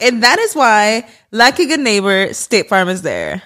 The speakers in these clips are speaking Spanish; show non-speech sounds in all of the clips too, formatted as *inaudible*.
And that is why, like a good neighbor, State Farm is there.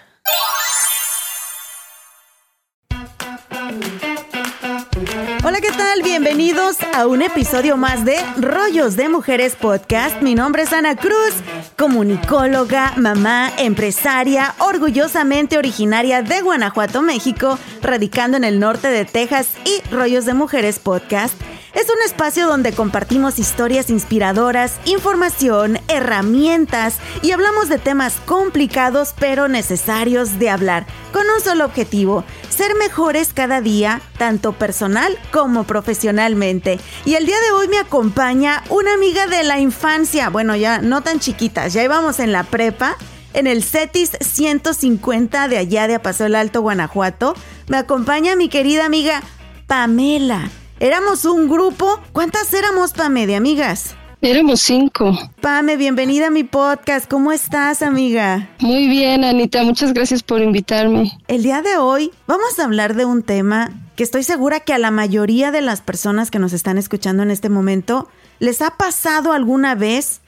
Hola, ¿qué tal? Bienvenidos a un episodio más de Rollos de Mujeres Podcast. Mi nombre es Ana Cruz, comunicóloga, mamá, empresaria, orgullosamente originaria de Guanajuato, México, radicando en el norte de Texas y Rollos de Mujeres Podcast. Es un espacio donde compartimos historias inspiradoras, información, herramientas y hablamos de temas complicados pero necesarios de hablar, con un solo objetivo, ser mejores cada día, tanto personal como profesionalmente. Y el día de hoy me acompaña una amiga de la infancia, bueno, ya no tan chiquitas, ya íbamos en la prepa. En el CETIS 150 de allá de Paso el Alto, Guanajuato, me acompaña mi querida amiga Pamela. Éramos un grupo. ¿Cuántas éramos, Pame, de amigas? Éramos cinco. Pame, bienvenida a mi podcast. ¿Cómo estás, amiga? Muy bien, Anita. Muchas gracias por invitarme. El día de hoy vamos a hablar de un tema que estoy segura que a la mayoría de las personas que nos están escuchando en este momento les ha pasado alguna vez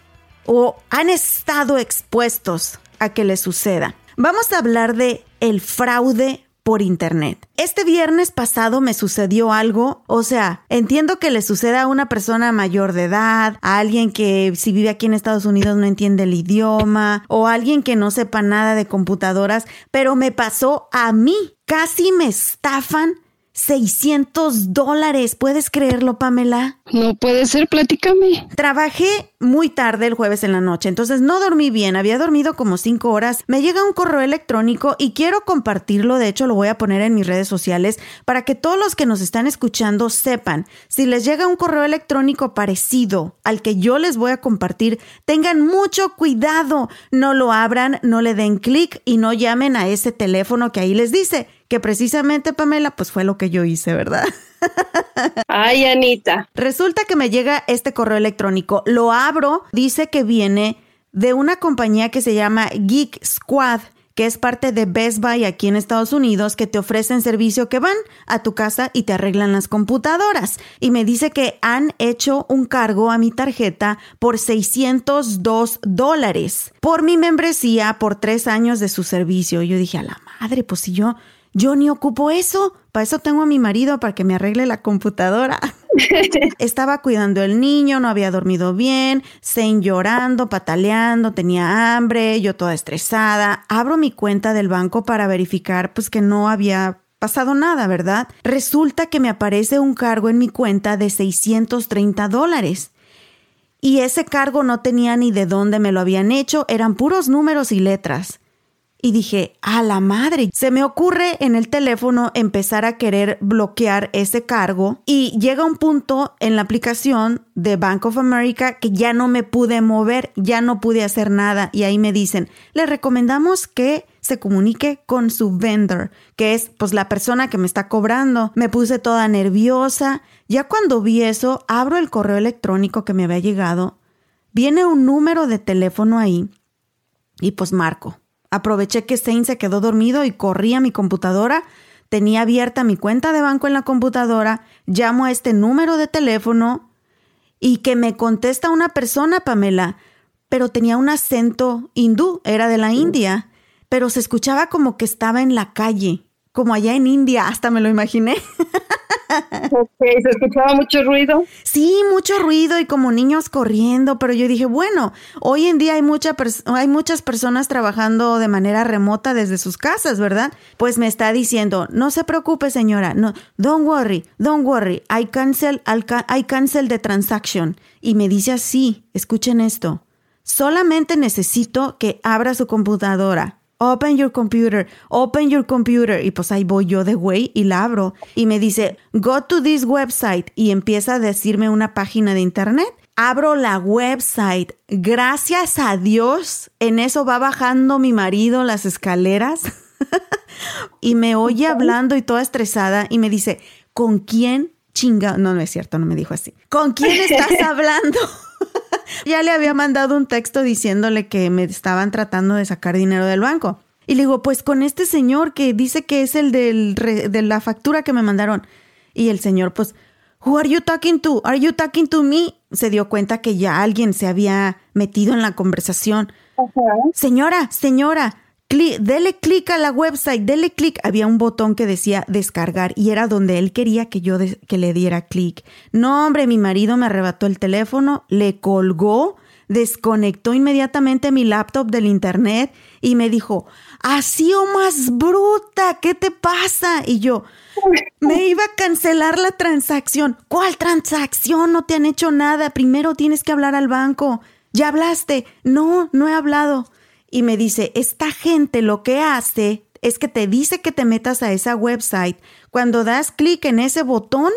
o han estado expuestos a que les suceda. Vamos a hablar de el fraude por internet. Este viernes pasado me sucedió algo, o sea, entiendo que le suceda a una persona mayor de edad, a alguien que si vive aquí en Estados Unidos no entiende el idioma, o a alguien que no sepa nada de computadoras, pero me pasó a mí. Casi me estafan 600 dólares. ¿Puedes creerlo, Pamela? No puede ser, platícame. Trabajé muy tarde el jueves en la noche, entonces no dormí bien, había dormido como 5 horas. Me llega un correo electrónico y quiero compartirlo, de hecho lo voy a poner en mis redes sociales para que todos los que nos están escuchando sepan, si les llega un correo electrónico parecido al que yo les voy a compartir, tengan mucho cuidado, no lo abran, no le den clic y no llamen a ese teléfono que ahí les dice que precisamente Pamela, pues fue lo que yo hice, ¿verdad? *laughs* Ay, Anita. Resulta que me llega este correo electrónico, lo abro, dice que viene de una compañía que se llama Geek Squad que es parte de Best Buy aquí en Estados Unidos, que te ofrecen servicio que van a tu casa y te arreglan las computadoras. Y me dice que han hecho un cargo a mi tarjeta por 602 dólares por mi membresía por tres años de su servicio. Yo dije, a la madre, pues si yo yo ni ocupo eso. Para eso tengo a mi marido para que me arregle la computadora. *laughs* Estaba cuidando el niño, no había dormido bien, Zane llorando, pataleando, tenía hambre, yo toda estresada. Abro mi cuenta del banco para verificar pues que no había pasado nada, ¿verdad? Resulta que me aparece un cargo en mi cuenta de 630 dólares. Y ese cargo no tenía ni de dónde me lo habían hecho, eran puros números y letras y dije, a la madre, se me ocurre en el teléfono empezar a querer bloquear ese cargo y llega un punto en la aplicación de Bank of America que ya no me pude mover, ya no pude hacer nada y ahí me dicen, le recomendamos que se comunique con su vendor, que es pues la persona que me está cobrando. Me puse toda nerviosa. Ya cuando vi eso, abro el correo electrónico que me había llegado. Viene un número de teléfono ahí y pues marco. Aproveché que Zane se quedó dormido y corrí a mi computadora. Tenía abierta mi cuenta de banco en la computadora. Llamo a este número de teléfono y que me contesta una persona, Pamela, pero tenía un acento hindú, era de la India, pero se escuchaba como que estaba en la calle, como allá en India, hasta me lo imaginé. *laughs* Ok, ¿se escuchaba mucho ruido? Sí, mucho ruido y como niños corriendo, pero yo dije, bueno, hoy en día hay, mucha hay muchas personas trabajando de manera remota desde sus casas, ¿verdad? Pues me está diciendo, no se preocupe señora, no, don't worry, don't worry, I cancel, I cancel the transaction. Y me dice así, escuchen esto, solamente necesito que abra su computadora Open your computer, open your computer. Y pues ahí voy yo de güey y la abro. Y me dice, go to this website. Y empieza a decirme una página de internet. Abro la website. Gracias a Dios, en eso va bajando mi marido las escaleras. *laughs* y me oye hablando y toda estresada. Y me dice, ¿con quién chinga? No, no es cierto, no me dijo así. ¿Con quién estás *laughs* hablando? *laughs* ya le había mandado un texto diciéndole que me estaban tratando de sacar dinero del banco. Y le digo, pues con este señor que dice que es el del de la factura que me mandaron. Y el señor, pues, Who are you talking to? Are you talking to me? Se dio cuenta que ya alguien se había metido en la conversación. Señora, señora, dele clic a la website, dele clic. Había un botón que decía descargar y era donde él quería que yo que le diera clic. No, hombre, mi marido me arrebató el teléfono, le colgó, desconectó inmediatamente mi laptop del internet y me dijo, así o más bruta, ¿qué te pasa? Y yo, me iba a cancelar la transacción. ¿Cuál transacción? No te han hecho nada. Primero tienes que hablar al banco. ¿Ya hablaste? No, no he hablado y me dice, esta gente lo que hace es que te dice que te metas a esa website. Cuando das clic en ese botón,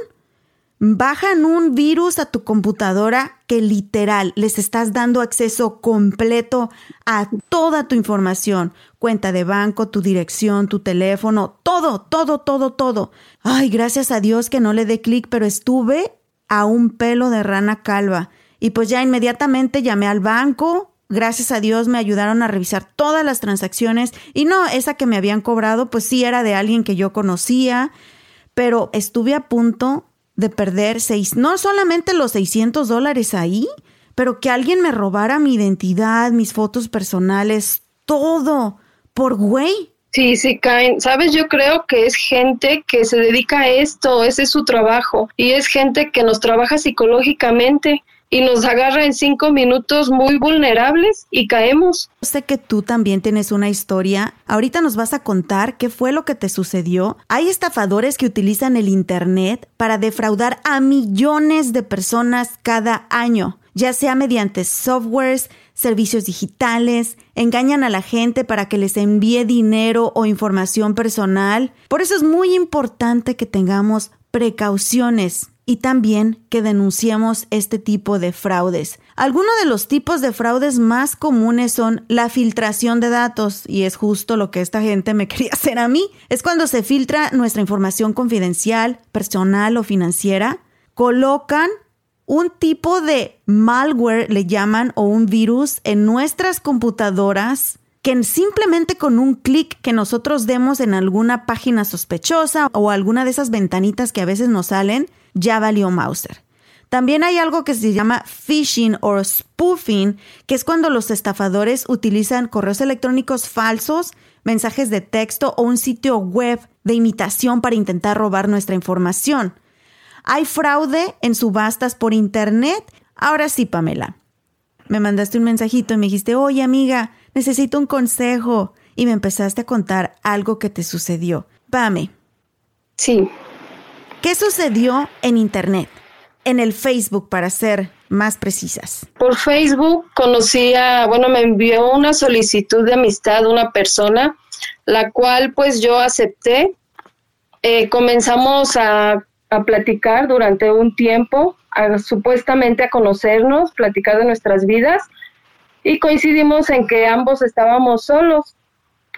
bajan un virus a tu computadora que literal les estás dando acceso completo a toda tu información, cuenta de banco, tu dirección, tu teléfono, todo, todo, todo, todo. Ay, gracias a Dios que no le dé clic, pero estuve a un pelo de rana calva. Y pues ya inmediatamente llamé al banco, Gracias a Dios me ayudaron a revisar todas las transacciones y no, esa que me habían cobrado, pues sí era de alguien que yo conocía, pero estuve a punto de perder seis, no solamente los 600 dólares ahí, pero que alguien me robara mi identidad, mis fotos personales, todo, por güey. Sí, sí, caen. Sabes, yo creo que es gente que se dedica a esto, ese es su trabajo, y es gente que nos trabaja psicológicamente y nos agarra en cinco minutos muy vulnerables y caemos. Sé que tú también tienes una historia. Ahorita nos vas a contar qué fue lo que te sucedió. Hay estafadores que utilizan el Internet para defraudar a millones de personas cada año, ya sea mediante softwares, servicios digitales, engañan a la gente para que les envíe dinero o información personal. Por eso es muy importante que tengamos precauciones y también que denunciemos este tipo de fraudes. Algunos de los tipos de fraudes más comunes son la filtración de datos, y es justo lo que esta gente me *laughs* quería hacer a mí. Es cuando se filtra nuestra información confidencial, personal o financiera, colocan un tipo de malware, le llaman, o un virus en nuestras computadoras que simplemente con un clic que nosotros demos en alguna página sospechosa o alguna de esas ventanitas que a veces nos salen, ya valió Mauser. También hay algo que se llama phishing o spoofing, que es cuando los estafadores utilizan correos electrónicos falsos, mensajes de texto o un sitio web de imitación para intentar robar nuestra información. Hay fraude en subastas por internet. Ahora sí, Pamela. Me mandaste un mensajito y me dijiste, oye amiga, necesito un consejo. Y me empezaste a contar algo que te sucedió. Pame. Sí. ¿Qué sucedió en Internet? En el Facebook, para ser más precisas. Por Facebook conocí a, bueno, me envió una solicitud de amistad una persona, la cual pues yo acepté. Eh, comenzamos a, a, platicar durante un tiempo, supuestamente a conocernos, platicar de nuestras vidas y coincidimos en que ambos estábamos solos.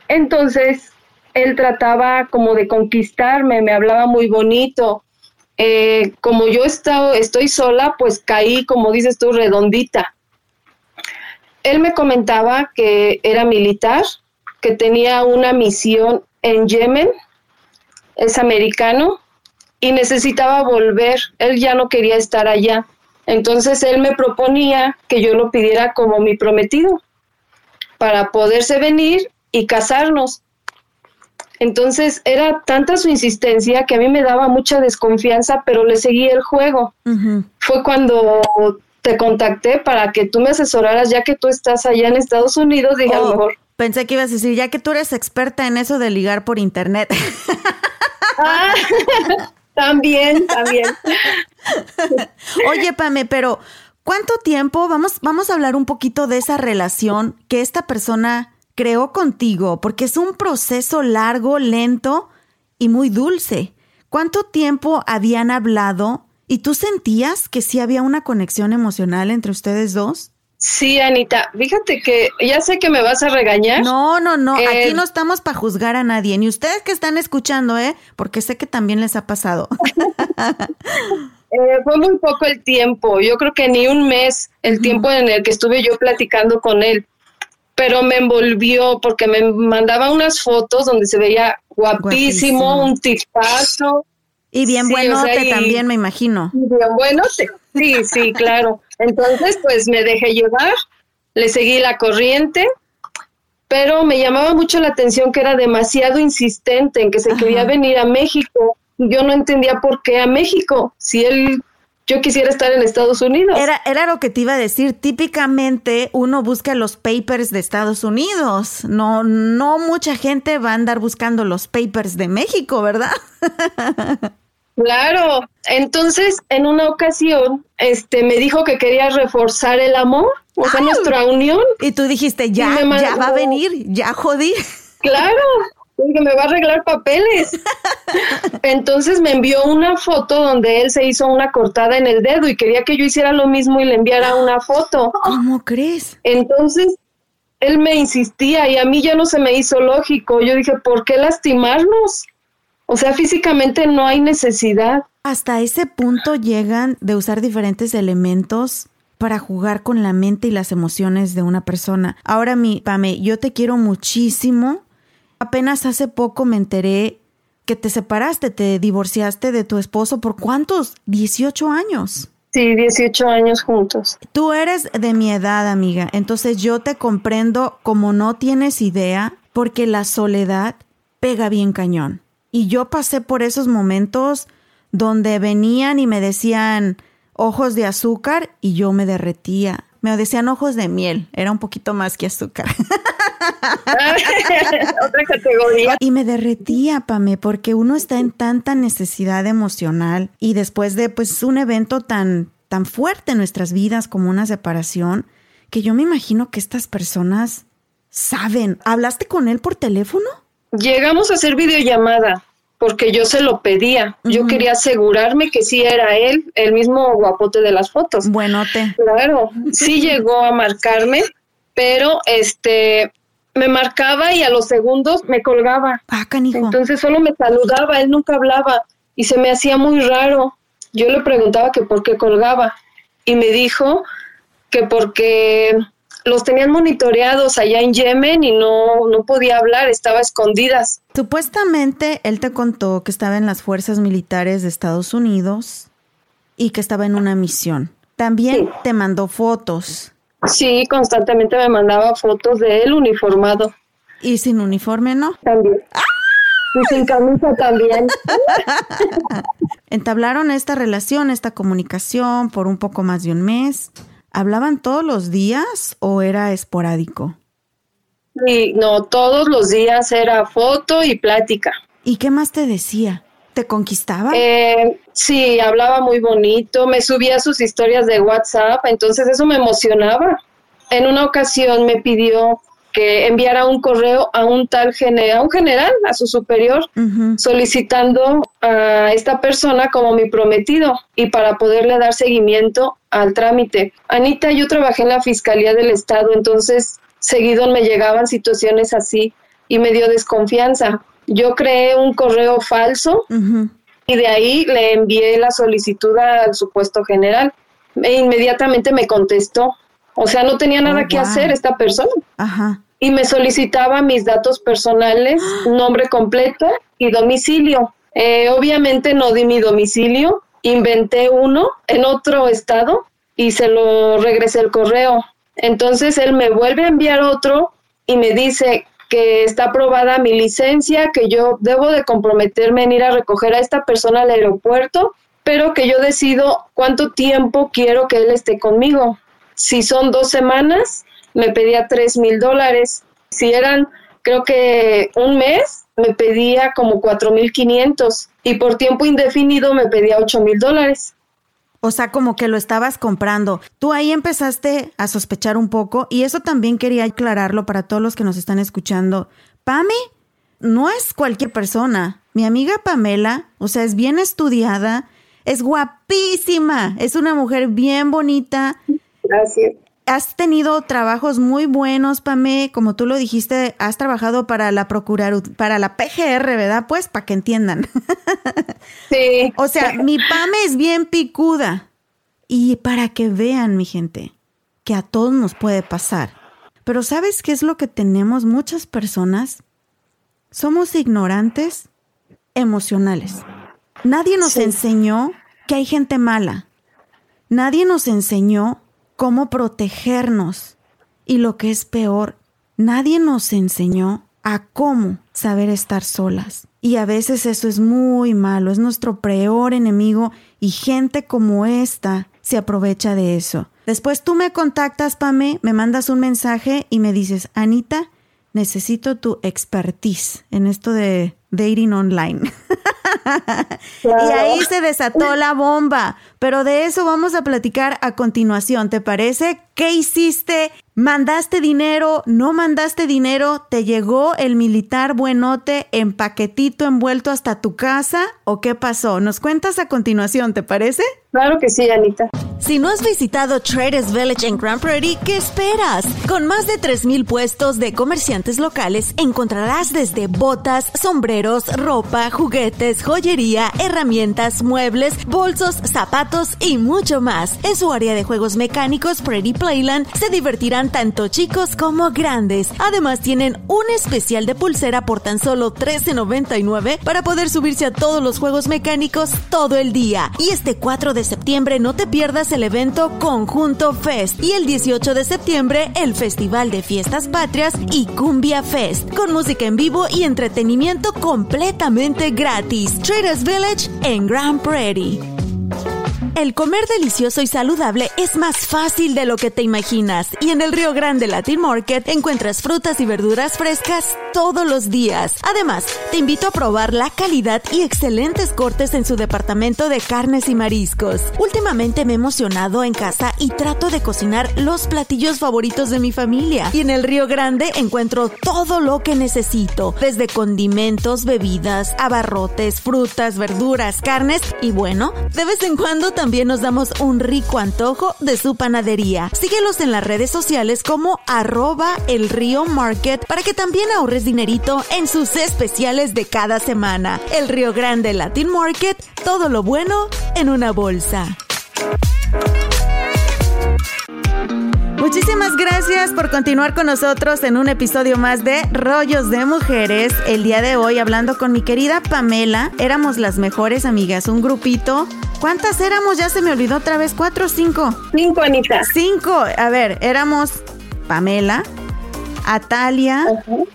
Entonces él trataba como de conquistarme, me hablaba muy bonito. Eh, como yo estado, estoy sola, pues caí, como dices tú, redondita. Él me comentaba que era militar, que tenía una misión en Yemen, es americano, y necesitaba volver. Él ya no quería estar allá. Entonces él me proponía que yo lo pidiera como mi prometido para poderse venir y casarnos. Entonces era tanta su insistencia que a mí me daba mucha desconfianza, pero le seguí el juego. Fue cuando te contacté para que tú me asesoraras, ya que tú estás allá en Estados Unidos, dije a lo oh, mejor. Pensé que ibas a decir, ya que tú eres experta en eso de ligar por internet. *laughs* Ah, *laughs* también, también. *laughs* Oye, Pame, pero ¿cuánto tiempo? Vamos, vamos a hablar un poquito de esa relación que esta persona creó contigo, porque es un proceso largo, lento y muy dulce. ¿Cuánto tiempo habían hablado y tú sentías que sí había una conexión emocional entre ustedes dos? Sí, Anita, fíjate que ya sé que me vas a regañar. No, no, no, aquí eh, no estamos para juzgar a nadie, ni ustedes que están escuchando, ¿eh? Porque sé que también les ha pasado. *laughs* Eh, fue muy poco el tiempo, yo creo que ni un mes el tiempo en el que estuve yo platicando con él pero me envolvió porque me mandaba unas fotos donde se veía guapísimo, un tipazo. Y bien bueno también, me imagino. Bien bueno, sí, sí, *laughs* claro. Entonces, pues me dejé llevar, le seguí la corriente, pero me llamaba mucho la atención que era demasiado insistente en que se quería venir a México. Yo no entendía por qué a México, si él yo quisiera estar en Estados Unidos. Era, era lo que te iba a decir. Típicamente uno busca los papers de Estados Unidos. No, no mucha gente va a andar buscando los papers de México, ¿verdad? *laughs* Claro. Entonces, en una ocasión, este, me dijo que quería reforzar el amor, o sea, nuestra unión. Y tú dijiste, ya, ya va a venir, ya jodí. Claro que me va a arreglar papeles. *laughs* Entonces me envió una foto donde él se hizo una cortada en el dedo y quería que yo hiciera lo mismo y le enviara una foto. ¿Cómo crees? Entonces él me insistía y a mí ya no se me hizo lógico. Yo dije, ¿por qué lastimarnos? O sea, físicamente no hay necesidad. Hasta ese punto llegan de usar diferentes elementos para jugar con la mente y las emociones de una persona. Ahora, mi Pame, yo te quiero muchísimo Apenas hace poco me enteré que te separaste, te divorciaste de tu esposo por cuántos? 18 años. Sí, 18 años juntos. Tú eres de mi edad, amiga, entonces yo te comprendo como no tienes idea, porque la soledad pega bien cañón. Y yo pasé por esos momentos donde venían y me decían ojos de azúcar y yo me derretía. Me decían ojos de miel, era un poquito más que azúcar. *laughs* *laughs* Otra categoría. Y me derretía, Pame, porque uno está en tanta necesidad emocional y después de pues un evento tan, tan fuerte en nuestras vidas como una separación, que yo me imagino que estas personas saben. ¿Hablaste con él por teléfono? Llegamos a hacer videollamada porque yo se lo pedía. Yo quería asegurarme que sí era él, el mismo guapote de las fotos. Buenote. Claro, sí llegó a marcarme, pero este me marcaba y a los segundos me colgaba. Ah, canijo. Entonces solo me saludaba, él nunca hablaba y se me hacía muy raro. Yo le preguntaba que por qué colgaba y me dijo que porque los tenían monitoreados allá en Yemen y no, no podía hablar, estaba escondidas. Supuestamente él te contó que estaba en las fuerzas militares de Estados Unidos y que estaba en una misión. También te mandó fotos. Sí, constantemente me mandaba fotos de él uniformado. ¿Y sin uniforme no? También. Y sin camisa también. *laughs* Entablaron esta relación, esta comunicación por un poco más de un mes. ¿Hablaban todos los días o era esporádico? Sí, no, todos los días era foto y plática. ¿Y qué más te decía? ¿Te conquistaba? Eh, sí, hablaba muy bonito, me subía sus historias de WhatsApp, entonces eso me emocionaba. En una ocasión me pidió que enviara un correo a un tal general, a un general, a su superior, solicitando a esta persona como mi prometido y para poderle dar seguimiento al trámite. Anita, yo trabajé en la Fiscalía del Estado, entonces seguido me llegaban situaciones así y me dio desconfianza. Yo creé un correo falso y de ahí le envié la solicitud al supuesto general. E inmediatamente me contestó. O sea, no tenía nada oh, que hacer esta persona. Y me solicitaba mis datos personales, *gasps* nombre completo y domicilio. Eh, obviamente no di mi domicilio, inventé uno en otro estado y se lo regresé el correo. Entonces él me vuelve a enviar otro y me dice que está aprobada mi licencia, que yo debo de comprometerme en ir a recoger a esta persona al aeropuerto, pero que yo decido cuánto tiempo quiero que él esté conmigo. Si son dos semanas, me pedía tres mil dólares. Si eran, creo que un mes, me pedía como cuatro mil quinientos. Y por tiempo indefinido me pedía ocho mil dólares. O sea, como que lo estabas comprando. Tú ahí empezaste a sospechar un poco y eso también quería aclararlo para todos los que nos están escuchando. Pame no es cualquier persona. Mi amiga Pamela, o sea, es bien estudiada, es guapísima, es una mujer bien bonita. Gracias has tenido trabajos muy buenos, Pame, como tú lo dijiste, has trabajado para la procurar para la PGR, ¿verdad? Pues para que entiendan. Sí. *laughs* o sea, *laughs* mi Pame es bien picuda. Y para que vean, mi gente, que a todos nos puede pasar. Pero ¿sabes qué es lo que tenemos muchas personas? Somos ignorantes emocionales. Nadie nos enseñó que hay gente mala. Nadie nos enseñó cómo protegernos. Y lo que es peor, nadie nos enseñó a cómo saber estar solas. Y a veces eso es muy malo, es nuestro peor enemigo y gente como esta se aprovecha de eso. Después tú me contactas, Pame, me mandas un mensaje y me dices, Anita, necesito tu expertise en esto de dating online. *laughs* Y ahí se desató la bomba. Pero de eso vamos a platicar a continuación. ¿Te parece? ¿Qué hiciste? ¿Mandaste dinero? ¿No mandaste dinero? ¿Te llegó el militar buenote en paquetito envuelto hasta tu casa? ¿O qué pasó? Nos cuentas a continuación, ¿te parece? Claro que sí, Anita. Si no has visitado Traders Village en Grand Prairie, ¿qué esperas? Con más de 3.000 puestos de comerciantes locales, encontrarás desde botas, sombreros, ropa, juguetes, joyería, herramientas, muebles, bolsos, zapatos y mucho más. En su área de juegos mecánicos, Prairie Playland, se divertirán tanto chicos como grandes. Además, tienen un especial de pulsera por tan solo $13.99 para poder subirse a todos los juegos mecánicos todo el día. Y este 4 de septiembre no te pierdas el evento Conjunto Fest y el 18 de septiembre el Festival de Fiestas Patrias y Cumbia Fest, con música en vivo y entretenimiento completamente gratis. Traders Village en Grand Prairie. El comer delicioso y saludable es más fácil de lo que te imaginas y en el Río Grande Latin Market encuentras frutas y verduras frescas todos los días. Además, te invito a probar la calidad y excelentes cortes en su departamento de carnes y mariscos. Últimamente me he emocionado en casa y trato de cocinar los platillos favoritos de mi familia. Y en el Río Grande encuentro todo lo que necesito, desde condimentos, bebidas, abarrotes, frutas, verduras, carnes y bueno, de vez en cuando también nos damos un rico antojo de su panadería. Síguelos en las redes sociales como arroba el río market para que también ahorres dinerito en sus especiales de cada semana. El Río Grande Latin Market, todo lo bueno en una bolsa. Muchísimas gracias por continuar con nosotros en un episodio más de Rollos de Mujeres. El día de hoy hablando con mi querida Pamela, éramos las mejores amigas, un grupito. ¿Cuántas éramos? Ya se me olvidó otra vez, ¿cuatro o cinco? Cinco, Anita. Cinco. A ver, éramos Pamela, Atalia,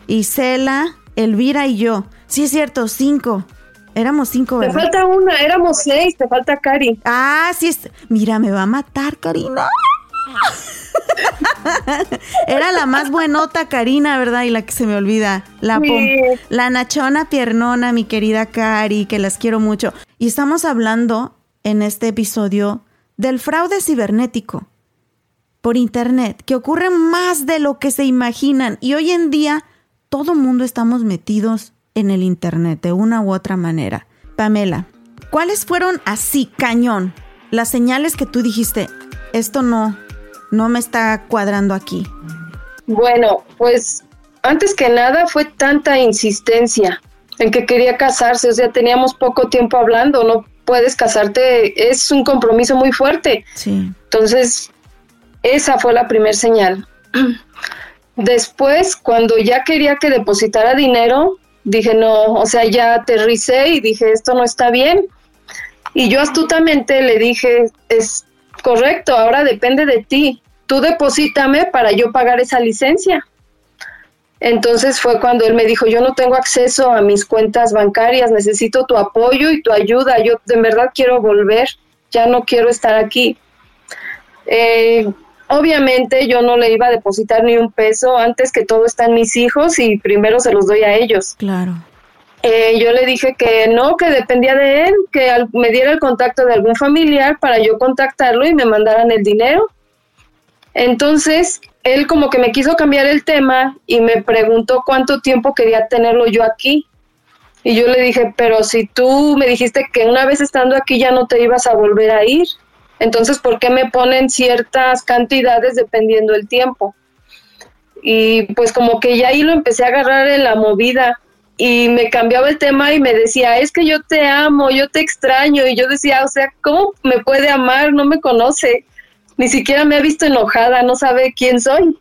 Isela, Elvira y yo. Sí es cierto, cinco. Éramos cinco, ¿verdad? Te falta una, éramos seis, te falta Cari. Ah, sí es. Mira, me va a matar, Karina. *laughs* Era la más buenota Karina, ¿verdad? Y la que se me olvida. La, la nachona piernona, mi querida Cari, que las quiero mucho. Y estamos hablando en este episodio del fraude cibernético por Internet, que ocurre más de lo que se imaginan. Y hoy en día todo mundo estamos metidos en el Internet de una u otra manera. Pamela, ¿cuáles fueron así, cañón, las señales que tú dijiste, esto no, no me está cuadrando aquí? Bueno, pues antes que nada fue tanta insistencia en que quería casarse, o sea, teníamos poco tiempo hablando, no puedes casarte, es un compromiso muy fuerte. Sí. Entonces, esa fue la primera señal. *clears throat* Después, cuando ya quería que depositara dinero, dije, no, o sea, ya aterricé y dije, esto no está bien. Y yo astutamente le dije, es, correcto, ahora depende de ti. Tú deposítame para yo pagar esa licencia. Entonces fue cuando él me dijo, yo no tengo acceso a mis cuentas bancarias, necesito tu apoyo y tu ayuda, yo de verdad quiero volver, ya no quiero estar aquí. Eh, obviamente yo no le iba a depositar ni un peso, antes que todo están mis hijos y primero se los doy a ellos. Claro. Eh, yo le dije que no, que dependía de él, que me diera el contacto de algún familiar para yo contactarlo y me mandaran el dinero. Entonces, él como que me quiso cambiar el tema y me preguntó cuánto tiempo quería tenerlo yo aquí. Y yo le dije, pero si tú me dijiste que una vez estando aquí ya no te ibas a volver a ir, entonces ¿por qué me ponen ciertas cantidades dependiendo el tiempo? Y pues como que ya ahí lo empecé a agarrar en la movida y me cambiaba el tema y me decía, es que yo te amo, yo te extraño. Y yo decía, o sea, ¿cómo me puede amar? No me conoce, ni siquiera me ha visto enojada, no sabe quién soy.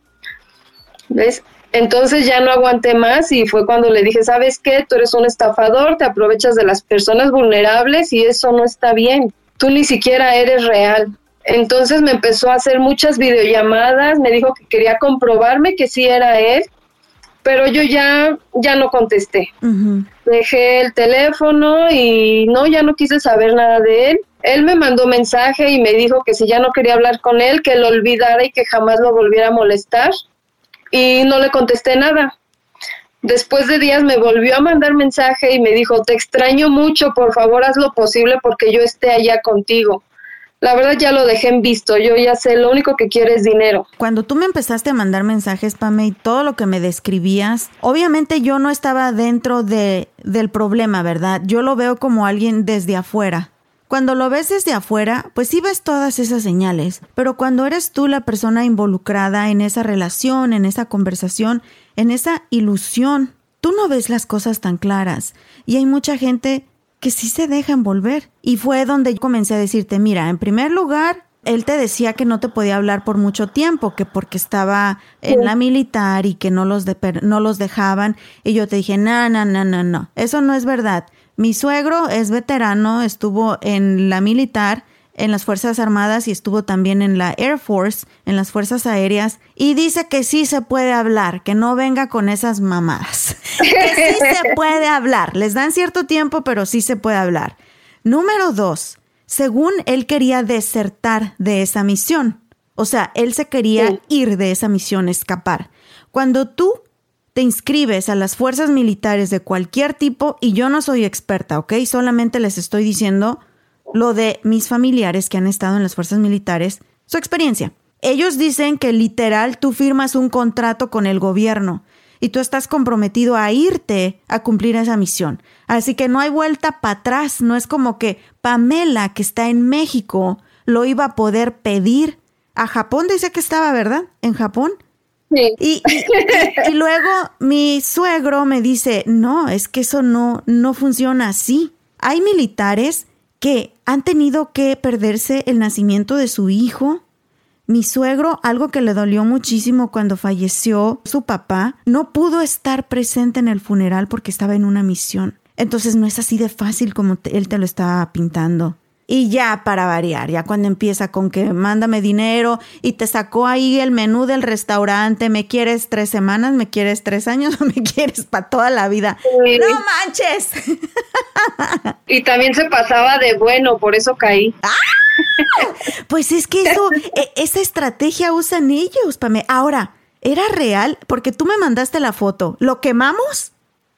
¿Ves? Entonces ya no aguanté más y fue cuando le dije, ¿sabes qué? Tú eres un estafador, te aprovechas de las personas vulnerables y eso no está bien. Tú ni siquiera eres real. Entonces me empezó a hacer muchas videollamadas, me dijo que quería comprobarme que sí era él pero yo ya, ya no contesté. Dejé el teléfono y no, ya no quise saber nada de él. Él me mandó mensaje y me dijo que si ya no quería hablar con él, que lo olvidara y que jamás lo volviera a molestar. Y no le contesté nada. Después de días me volvió a mandar mensaje y me dijo, te extraño mucho, por favor haz lo posible porque yo esté allá contigo la verdad ya lo dejé en visto, yo ya sé, lo único que quiero es dinero. Cuando tú me empezaste a mandar mensajes, Pame, y todo lo que me describías, obviamente yo no estaba dentro de, del problema, ¿verdad? Yo lo veo como alguien desde afuera. Cuando lo ves desde afuera, pues sí ves todas esas señales, pero cuando eres tú la persona involucrada en esa relación, en esa conversación, en esa ilusión, tú no ves las cosas tan claras. Y hay mucha gente que sí se deja envolver. Y fue donde yo comencé a decirte, mira, en primer lugar, él te decía que no te podía hablar por mucho tiempo, que porque estaba en la militar y que no los, no los dejaban. Y yo te dije, no, no, no, no, no, eso no es verdad. Mi suegro es veterano, estuvo en la militar en las Fuerzas Armadas y estuvo también en la Air Force, en las Fuerzas Aéreas, y dice que sí se puede hablar, que no venga con esas mamadas, *laughs* que sí se puede hablar, les dan cierto tiempo, pero sí se puede hablar. Número dos, según él quería desertar de esa misión, o sea, él se quería ir de esa misión, escapar. Cuando tú te inscribes a las fuerzas militares de cualquier tipo, y yo no soy experta, ¿ok? Solamente les estoy diciendo lo de mis familiares que han estado en las fuerzas militares, su experiencia. Ellos dicen que literal tú firmas un contrato con el gobierno y tú estás comprometido a irte a cumplir esa misión. Así que no hay vuelta para atrás, no es como que Pamela, que está en México, lo iba a poder pedir. A Japón dice que estaba, ¿verdad? En Japón. Y, y, luego mi suegro me dice, no, es que eso no, no funciona así. Hay militares que han tenido que perderse el nacimiento de su hijo. Mi suegro, algo que le dolió muchísimo cuando falleció su papá, no pudo estar presente en el funeral porque estaba en una misión. Entonces no es así de fácil como él te lo estaba pintando. Y ya para variar, ya cuando empieza con que mándame dinero y te sacó ahí el menú del restaurante, ¿me quieres tres semanas, me quieres tres años *laughs* o me quieres para toda la vida? ¡No manches! *laughs* Y también se pasaba de bueno, por eso caí. ¡Ah! Pues es que eso, e, esa estrategia usan ellos, Pame. Ahora, ¿era real? Porque tú me mandaste la foto. ¿Lo quemamos?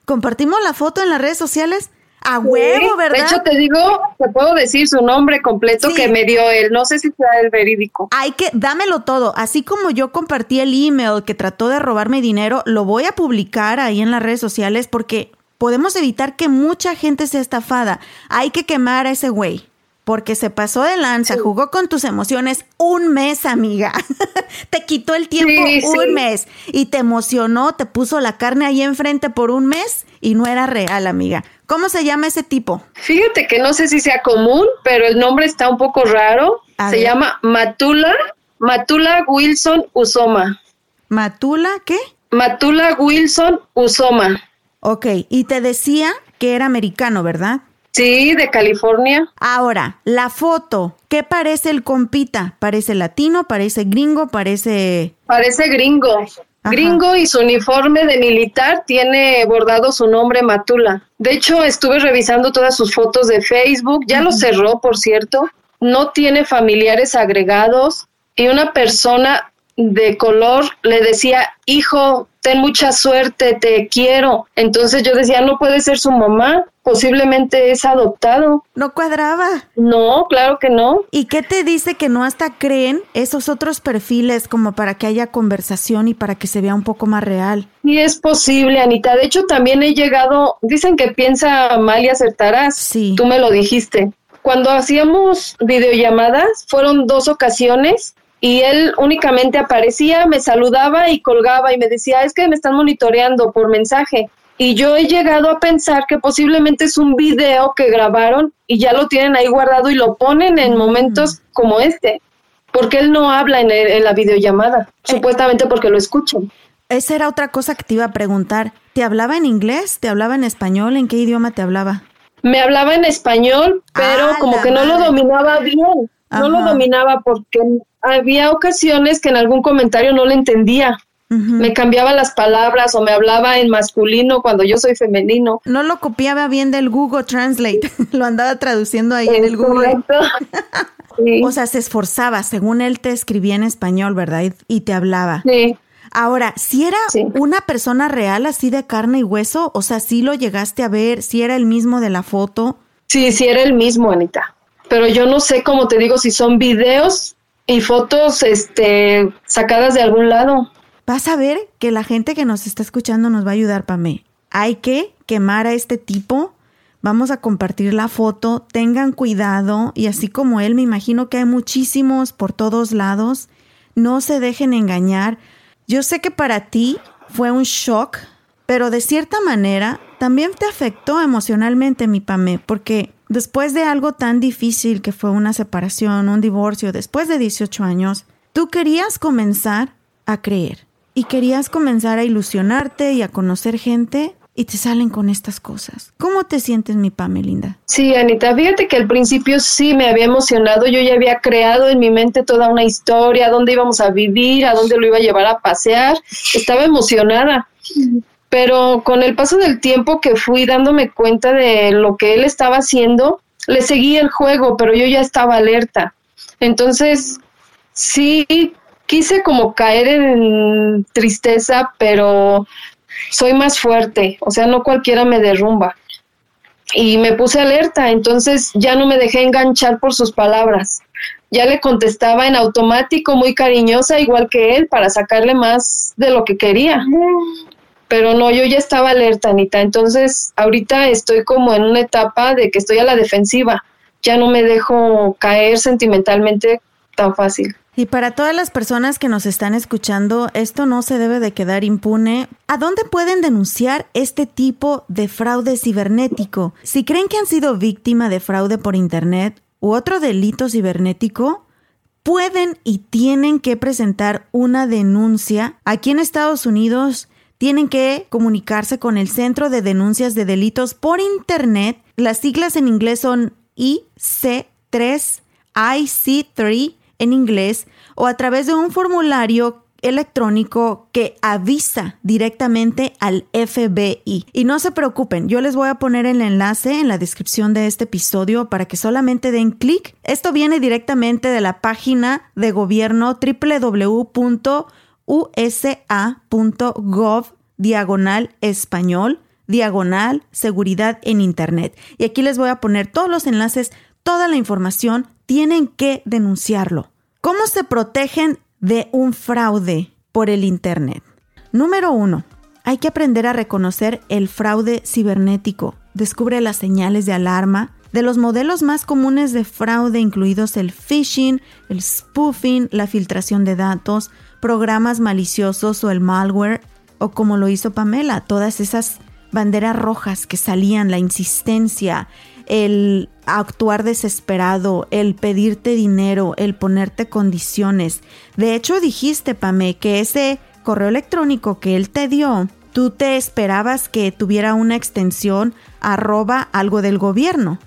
¿Compartimos la foto en las redes sociales? A huevo, ¿verdad? De hecho, te digo, te puedo decir su nombre completo que me dio él. No sé si sea el verídico. Hay que, dámelo todo. Así como yo compartí el email que trató de robarme dinero, lo voy a publicar ahí en las redes sociales porque podemos evitar que mucha gente sea estafada. Hay que quemar a ese güey porque se pasó de lanza, jugó con tus emociones un mes, amiga. *laughs* te quitó el tiempo un mes y te emocionó, te puso la carne ahí enfrente por un mes y no era real, amiga. ¿Cómo se llama ese tipo? Fíjate que no sé si sea común, pero el nombre está un poco raro. se llama Matula, Matula Wilson Usoma. ¿Matula qué? Matula Wilson Usoma. Ok, y te decía que era americano, ¿verdad? Sí, de California. Ahora, la foto, ¿qué parece el compita? ¿Parece latino? ¿Parece gringo? ¿Parece...? Parece gringo. Gringo y su uniforme de militar tiene bordado su nombre Matula. De hecho, estuve revisando todas sus fotos de Facebook, ya lo cerró, por cierto. No tiene familiares agregados y una persona de color le decía, hijo, ten mucha suerte, te quiero. Entonces yo decía, no puede ser su mamá, posiblemente es adoptado. ¿No cuadraba? No, claro que no. ¿Y qué te dice que no hasta creen esos otros perfiles como para que haya conversación y para que se vea un poco más real? Sí, es posible, Anita. De hecho, también he llegado, dicen que piensa mal y acertarás. Sí. Tú me lo dijiste. Cuando hacíamos videollamadas, fueron dos ocasiones y él únicamente aparecía, me saludaba y colgaba y me decía, es que me están monitoreando por mensaje. Y yo he llegado a pensar que posiblemente es un video que grabaron y ya lo tienen ahí guardado y lo ponen en momentos como este, porque él no habla en, en la videollamada, supuestamente porque lo escuchan. Esa era otra cosa que te iba a preguntar. ¿Te hablaba en inglés? ¿Te hablaba en español? ¿En qué idioma te hablaba? Me hablaba en español, pero Ah, como que no lo dominaba bien. No lo dominaba porque había ocasiones que en algún comentario no le entendía. Me cambiaba las palabras o me hablaba en masculino cuando yo soy femenino. No lo copiaba bien del Google Translate, *laughs* lo andaba traduciendo ahí en el Google. *laughs* sí, O sea, se esforzaba, según él te escribía en español, ¿verdad? Y, te hablaba. sí. Ahora, si era Sí. una persona real así de carne y hueso, o sea, si lo llegaste a ver, si era el mismo de la foto. Sí, sí, era el mismo, Anita. Pero yo no sé, como te digo, si son videos y fotos este, sacadas de algún lado. Vas a ver que la gente que nos está escuchando nos va a ayudar, Pame. Hay que quemar a este tipo. Vamos a compartir la foto. Tengan cuidado. Y así como él, me imagino que hay muchísimos por todos lados. No se dejen engañar. Yo sé que para ti fue un shock, pero de cierta manera también te afectó emocionalmente, mi Pame, porque después de algo tan difícil que fue una separación, un divorcio, después de 18 años, tú querías comenzar a creer y querías comenzar a ilusionarte y a conocer gente y te salen con estas cosas. ¿Cómo te sientes, mi Pame, linda? Sí, Anita, fíjate que al principio sí me había emocionado, yo ya había creado en mi mente toda una historia, dónde íbamos a vivir, a dónde lo iba a llevar a pasear, estaba emocionada, pero con el paso del tiempo que fui dándome cuenta de lo que él estaba haciendo, le seguí el juego, pero yo ya estaba alerta. Entonces, sí, quise como caer en tristeza, pero soy más fuerte, o sea, no cualquiera me derrumba y me puse alerta, entonces ya no me dejé enganchar por sus palabras. Ya le contestaba en automático, muy cariñosa, igual que él, para sacarle más de lo que quería. Pero no, yo ya estaba alerta, Anita. Entonces, ahorita estoy como en una etapa de que estoy a la defensiva. Ya no me dejo caer sentimentalmente tan fácil. Y para todas las personas que nos están escuchando, esto no se debe de quedar impune. ¿A dónde pueden denunciar este tipo de fraude cibernético? Si creen que han sido víctima de fraude por Internet u otro delito cibernético, pueden y tienen que presentar una denuncia. Aquí en Estados Unidos tienen que comunicarse con el Centro de Denuncias de Delitos por Internet. Las siglas en inglés son IC3, IC3 en inglés, o a través de un formulario electrónico que avisa directamente al FBI. Y no se preocupen, yo les voy a poner el enlace en la descripción de este episodio para que solamente den clic. Esto viene directamente de la página de gobierno www.usa.gov diagonal español diagonal seguridad en internet. Y aquí les voy a poner todos los enlaces, toda la información, tienen que denunciarlo. ¿Cómo se protegen de un fraude por el internet? Número uno, hay que aprender a reconocer el fraude cibernético. Descubre las señales de alarma. De los modelos más comunes de fraude, incluidos el phishing, el spoofing, la filtración de datos, programas maliciosos o el malware, o como lo hizo Pamela, todas esas banderas rojas que salían, la insistencia, el actuar desesperado, el pedirte dinero, el ponerte condiciones. De hecho, dijiste, Pame, que ese correo electrónico que él te dio, tú te esperabas que tuviera una extensión arroba algo del gobierno.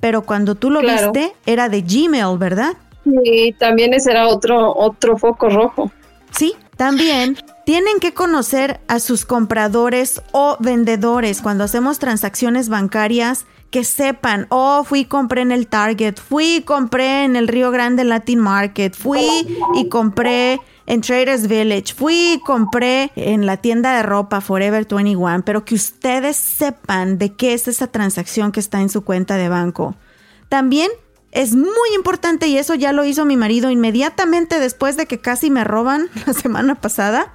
Pero cuando tú lo viste, era de Gmail, ¿verdad? Sí, también ese era otro, otro foco rojo. Sí, también tienen que conocer a sus compradores o vendedores cuando hacemos transacciones bancarias que sepan, oh, fui compré en el Target, fui compré en el Río Grande Latin Market, fui y compré en Traders Village, fui y compré en la tienda de ropa Forever 21, pero que ustedes sepan de qué es esa transacción que está en su cuenta de banco. También es muy importante y eso ya lo hizo mi marido inmediatamente después de que casi me roban *laughs* la semana pasada.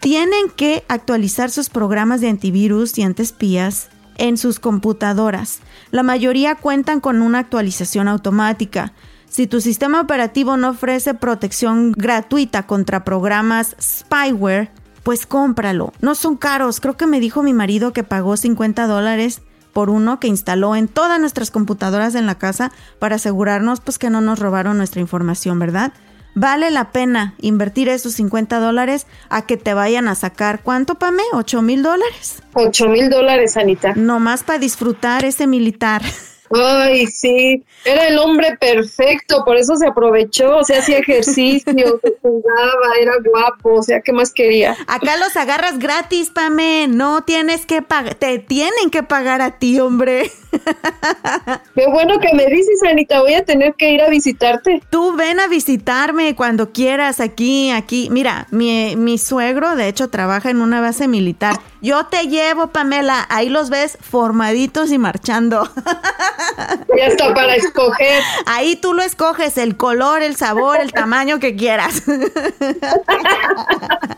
Tienen que actualizar sus programas de antivirus y antespías en sus computadoras. La mayoría cuentan con una actualización automática. Si tu sistema operativo no ofrece protección gratuita contra programas spyware, pues cómpralo. No son caros. Creo que me dijo mi marido que pagó 50 dólares por uno que instaló en todas nuestras computadoras en la casa para asegurarnos pues que no nos robaron nuestra información, ¿verdad? Vale la pena invertir esos 50 dólares a que te vayan a sacar, ¿cuánto, Pame? ¿8 mil dólares? 8 mil dólares, Anita. Nomás para disfrutar ese militar. *laughs* Ay, sí, era el hombre perfecto, por eso se aprovechó, o sea, hacía ejercicio, *laughs* se jugaba, era guapo, o sea, ¿qué más quería? Acá los agarras gratis, Pame, no tienes que pagar, te tienen que pagar a ti, hombre. *laughs* Qué bueno que me dices, Anita, voy a tener que ir a visitarte. Tú ven a visitarme cuando quieras aquí, aquí. Mira, mi, mi suegro, de hecho, trabaja en una base militar. Yo te llevo, Pamela, ahí los ves formaditos y marchando. Ya está para escoger. Ahí tú lo escoges, el color, el sabor, el tamaño que quieras.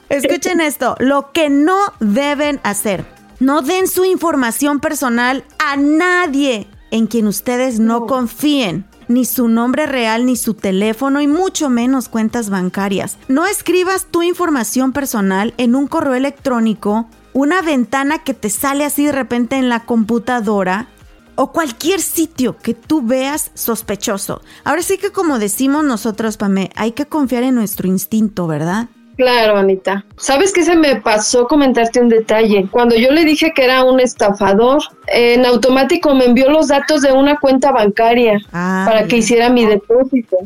Escuchen esto, lo que no deben hacer. No den su información personal a nadie en quien ustedes no confíen ni su nombre real, ni su teléfono y mucho menos cuentas bancarias. No escribas tu información personal en un correo electrónico, una ventana que te sale así de repente en la computadora o cualquier sitio que tú veas sospechoso. Ahora sí que como decimos nosotros, Pame, hay que confiar en nuestro instinto, ¿verdad? Claro, Anita. ¿Sabes qué se me pasó comentarte un detalle? Cuando yo le dije que era un estafador, en automático me envió los datos de una cuenta bancaria Ah, para que hiciera mi depósito.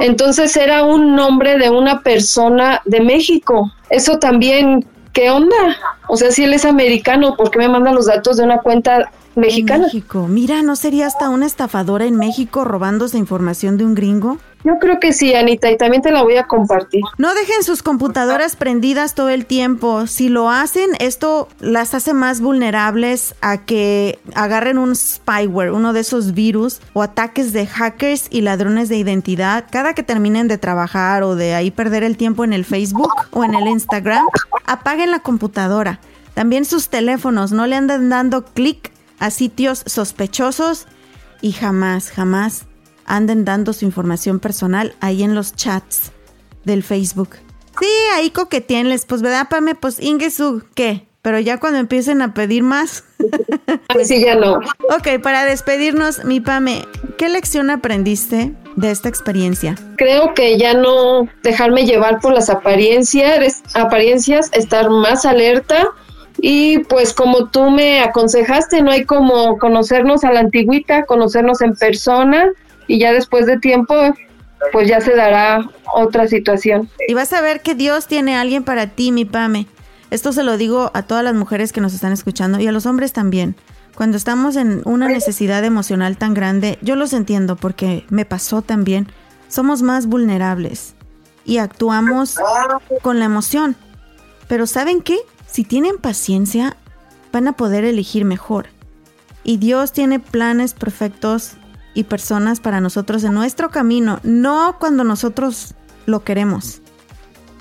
Entonces era un nombre de una persona de México. Eso también, ¿qué onda? O sea, si él es americano, ¿por qué me manda los datos de una cuenta En mexicana? México. Mira, ¿no sería hasta una estafadora en México robándose información de un gringo? Yo creo que sí, Anita, y también te la voy a compartir. No dejen sus computadoras prendidas todo el tiempo. Si lo hacen, esto las hace más vulnerables a que agarren un spyware, uno de esos virus o ataques de hackers y ladrones de identidad. Cada que terminen de trabajar o de ahí perder el tiempo en el Facebook o en el Instagram, apaguen la computadora. También sus teléfonos, no le anden dando clic a sitios sospechosos y jamás, jamás anden dando su información personal ahí en los chats del Facebook. Sí, ahí coquetienles, pues verdad, Pame, pues Ingesu, ¿qué? Pero ya cuando empiecen a pedir más. Ay, *laughs* sí, ya no. ok, para despedirnos, mi Pame, ¿qué lección aprendiste de esta experiencia? Creo que ya no dejarme llevar por las apariencias, apariencias, estar más alerta y pues como tú me aconsejaste, no hay como conocernos a la antigüita, conocernos en persona y ya después de tiempo pues ya se dará otra situación. Y vas a ver que Dios tiene a alguien para ti, mi Pame. Esto se lo digo a todas las mujeres que nos están escuchando y a los hombres también. Cuando estamos en una necesidad emocional tan grande, yo los entiendo porque me pasó también. Somos más vulnerables y actuamos con la emoción. Pero ¿saben qué? Si tienen paciencia, van a poder elegir mejor. Y Dios tiene planes perfectos y personas para nosotros en nuestro camino, no cuando nosotros lo queremos,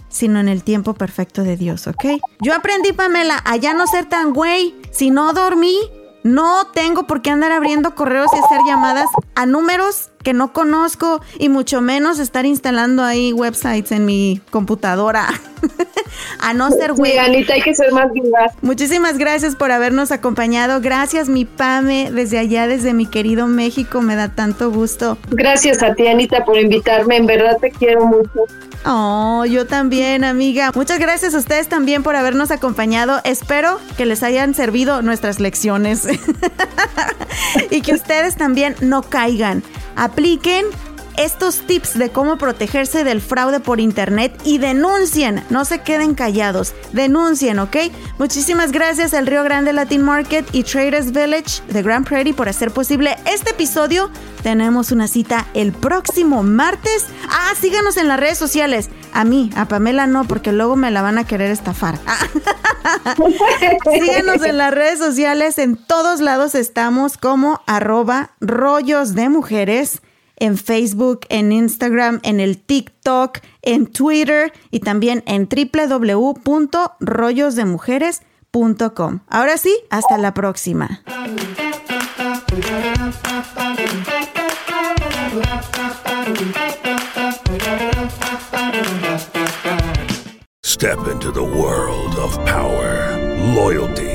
sino en el tiempo perfecto de Dios, ¿ok? Yo aprendí, Pamela, a ya no ser tan güey. Si no dormí, no tengo por qué andar abriendo correos y hacer llamadas a números que no conozco y mucho menos estar instalando ahí websites en mi computadora. *laughs* a no ser güey. Sí, Anita, hay que ser más vivaz. Muchísimas gracias por habernos acompañado. Gracias, mi Pame, desde allá, desde mi querido México. Me da tanto gusto. Gracias a ti, Anita, por invitarme. En verdad te quiero mucho. Oh, yo también, amiga. Muchas gracias a ustedes también por habernos acompañado. Espero que les hayan servido nuestras lecciones *laughs* y que ustedes también no caigan. Apliquen estos tips de cómo protegerse del fraude por internet y denuncien, no se queden callados, denuncien, ¿ok? Muchísimas gracias al Río Grande Latin Market y Traders Village de Grand Prairie por hacer posible este episodio. Tenemos una cita el próximo martes. Ah, síganos en las redes sociales. A mí, a Pamela no, porque luego me la van a querer estafar. *laughs* síganos en las redes sociales. En todos lados estamos como arroba rollos de mujeres en Facebook, en Instagram, en el TikTok, en Twitter y también en www.rollosdemujeres.com. Ahora sí, hasta la próxima. Step into the world of power, loyalty,